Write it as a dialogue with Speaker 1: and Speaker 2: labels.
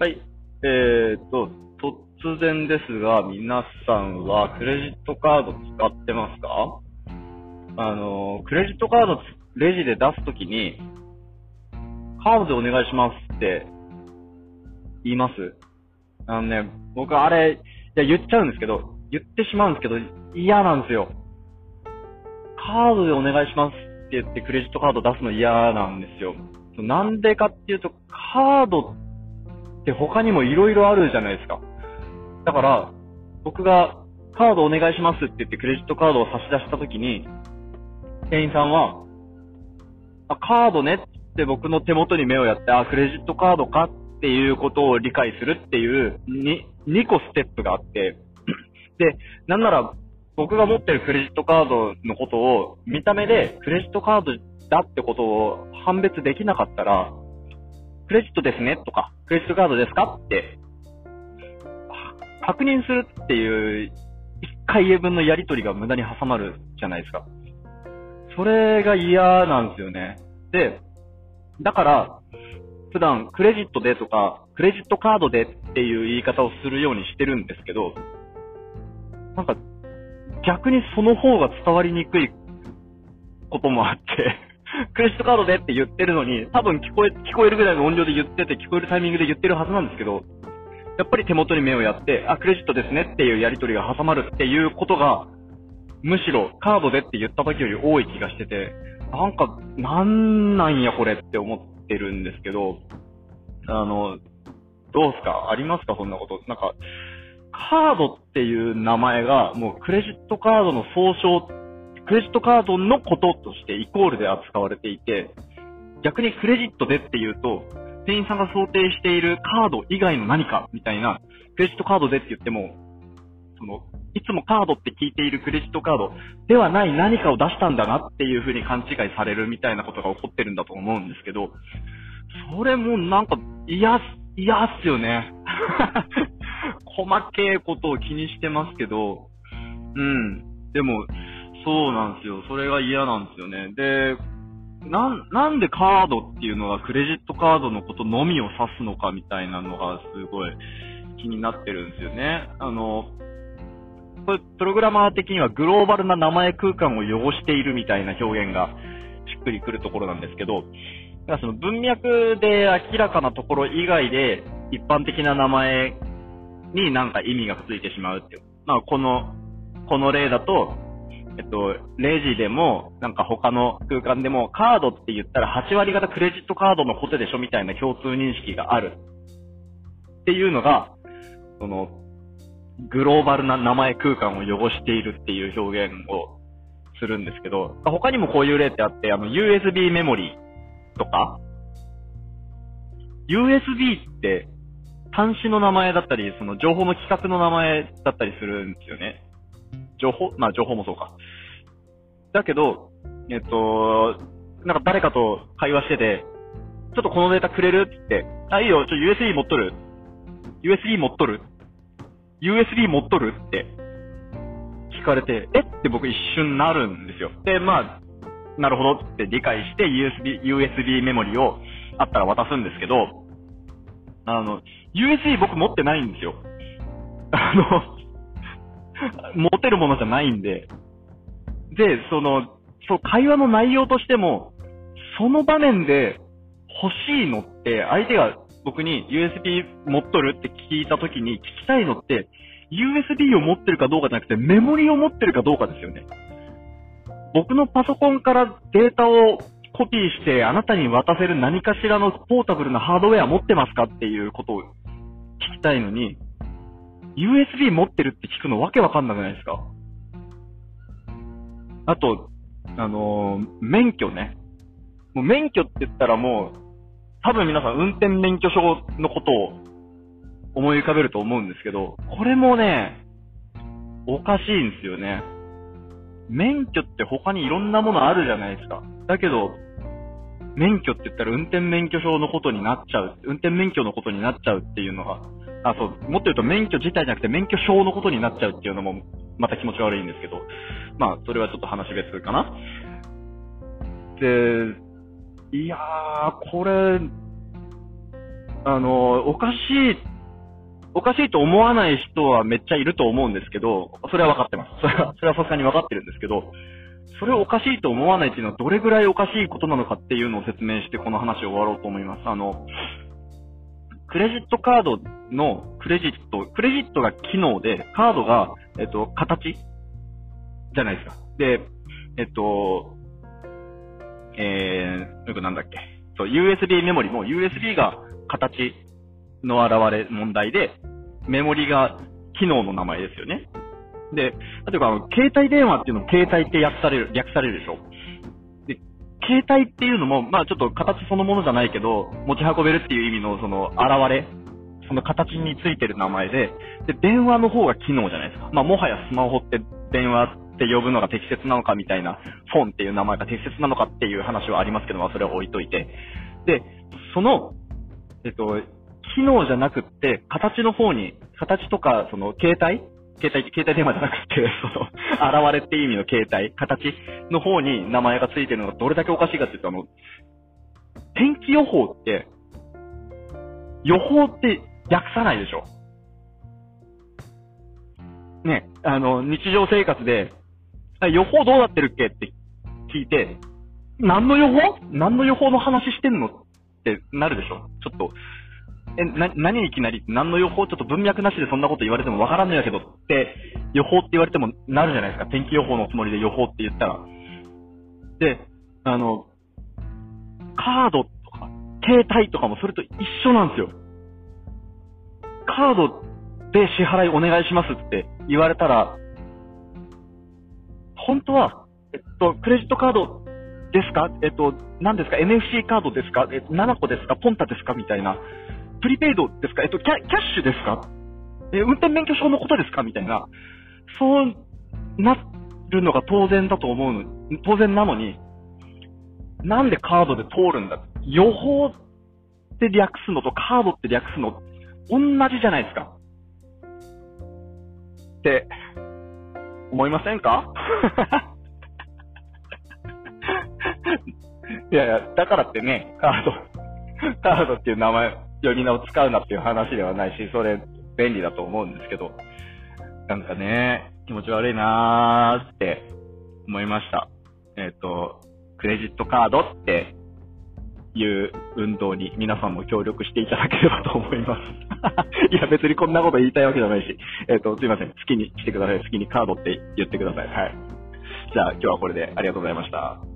Speaker 1: はい。えーと、突然ですが、皆さんはクレジットカード使ってますか？あの、クレジットカードレジで出すときに、カードでお願いしますって言いますあのね、僕あれ、いや言っちゃうんですけど、言ってしまうんですけど、嫌なんですよ。カードでお願いしますって言ってクレジットカード出すの嫌なんですよ。なんでかっていうと、カードって他にも色々あるじゃないですか。だから、僕がカードお願いしますって言ってクレジットカードを差し出したときに、店員さんは、あ、カードねって僕の手元に目をやって、あ、クレジットカードかっていうことを理解するっていうに2個ステップがあって、で、なんなら僕が持ってるクレジットカードのことを見た目でクレジットカードだってことを判別できなかったら、クレジットですねとか、クレジットカードですかって確認するっていう一回言分のやりとりが無駄に挟まるじゃないですか。それが嫌なんですよね。で、だから、普段クレジットでとか、クレジットカードでっていう言い方をするようにしてるんですけど、なんか、逆にその方が伝わりにくいこともあってクレジットカードでって言ってるのに、多分聞こえ、聞こえるぐらいの音量で言ってて、聞こえるタイミングで言ってるはずなんですけど、やっぱり手元に目をやって、あ、クレジットですねっていうやり取りが挟まるっていうことが、むしろカードでって言った時より多い気がしてて、なんか、なんなんやこれって思ってるんですけど、あの、どうすか？ありますか？そんなこと。なんか、カードっていう名前がもうクレジットカードの総称、クレジットカードのこととしてイコールで扱われていて、逆にクレジットでっていうと、店員さんが想定しているカード以外の何かみたいな、クレジットカードでって言っても、その、いつもカードって聞いているクレジットカードではない何かを出したんだなっていう風に勘違いされるみたいなことが起こってるんだと思うんですけど、それもなんか嫌、嫌っすよね。細けいことを気にしてますけど、うん。でも、そうなんですよ。それが嫌なんですよね。で、なん、なんでカードっていうのがクレジットカードのことのみを指すのかみたいなのがすごい気になってるんですよね。あの、これ、プログラマー的にはグローバルな名前空間を汚しているみたいな表現がしっくりくるところなんですけど、だからその文脈で明らかなところ以外で一般的な名前になんか意味がついてしまうっていう。まあ、この、この例だと、えっと、レジでも、なんか他の空間でも、カードって言ったら8割方クレジットカードのことでしょみたいな共通認識がある。っていうのが、その、グローバルな名前空間を汚しているっていう表現をするんですけど、他にもこういう例ってあって、あの、USB メモリーとか、USB って端子の名前だったり、その情報の規格の名前だったりするんですよね。情報、まあ情報もそうか。だけど、えっと、なんか誰かと会話してて、ちょっとこのデータくれるって言って、あ、いいよ、ちょ、USB 持っとる ?USB 持っとる ?USB 持っとるって聞かれて、えっ？て僕一瞬なるんですよ。で、まあ、なるほどって理解して USB、USB メモリをあったら渡すんですけど、あの、USB 僕持ってないんですよ。あの、持てるものじゃないんで。で、その、そう、会話の内容としても、その場面で欲しいのって、相手が僕に USB 持っとるって聞いた時に聞きたいのって、USB を持ってるかどうかじゃなくて、メモリを持ってるかどうかですよね。僕のパソコンからデータをコピーしてあなたに渡せる何かしらのポータブルなハードウェア持ってますかっていうことを聞きたいのに、USB 持ってるって聞くのわけわかんなくないですか？あと、あのー、免許ね。もう免許って言ったらもう、多分皆さん運転免許証のことを思い浮かべると思うんですけど、これもね、おかしいんですよね。免許って他にいろんなものあるじゃないですか。だけど、免許って言ったら運転免許証のことになっちゃう、運転免許のことになっちゃうっていうのが、あ、そう、もっと言うと免許自体じゃなくて免許証のことになっちゃうっていうのも、また気持ち悪いんですけど、まあ、それはちょっと話別かな。で、いやー、これ、あの、おかしい、おかしいと思わない人はめっちゃいると思うんですけど、それは分かってます。それは、それはさすがに分かってるんですけど、それをおかしいと思わないっていうのはどれぐらいおかしいことなのかっていうのを説明してこの話を終わろうと思います。あの、クレジットカードのクレジット、クレジットが機能で、カードが、えっと、形じゃないですか。で、えっと、えー、よくなんだっけ。そう、USB メモリも USB が形の現れ問題で、メモリが機能の名前ですよね。で、例えば、携帯電話っていうのも携帯って訳される、略されるでしょ？で、携帯っていうのも、まあちょっと形そのものじゃないけど、持ち運べるっていう意味のその現れ、その形についてる名前で、で、電話の方が機能じゃないですか。まあもはやスマホって電話って呼ぶのが適切なのかみたいな、フォンっていう名前が適切なのかっていう話はありますけど、まあそれは置いといて。で、その、えっと、機能じゃなくって、形の方に、形とか、その、携帯携帯、携帯電話じゃなくて、その、現れって意味の携帯、形の方に名前がついてるのがどれだけおかしいかっていうと、あの、天気予報って、予報って略さないでしょ。ね、あの、日常生活で、予報どうなってるっけって聞いて、何の予報？何の予報の話してんの？ってなるでしょ。ちょっと、え、な、何いきなり？何の予報？ちょっと文脈なしでそんなこと言われてもわからんのやけどって、予報って言われてもなるじゃないですか。天気予報のつもりで予報って言ったら。で、あの、カードとか、携帯とかもそれと一緒なんですよ。カードで支払いお願いしますって言われたら、本当は、えっと、クレジットカードですか？えっと、何ですか ?NFC カードですか？え7個ですか？ポンタですか？みたいな。プリペイドですか？えっと、キャキャッシュですか？え、運転免許証のことですか？みたいな。そうなるのが当然だと思うの、当然なのに、なんでカードで通るんだ？予報って略すのとカードって略すの、同じじゃないですか。って、思いませんか？いやいや、だからってね、カード、カードっていう名前、呼び名を使うなっていう話ではないし、それ便利だと思うんですけど、なんかね、気持ち悪いなーって思いました。えっ、ー、と、クレジットカードっていう運動に皆さんも協力していただければと思います。いや、別にこんなこと言いたいわけじゃないし、えっ、ー、と、すいません。好きにしてください。好きにカードって言ってください。はい。じゃあ、今日はこれでありがとうございました。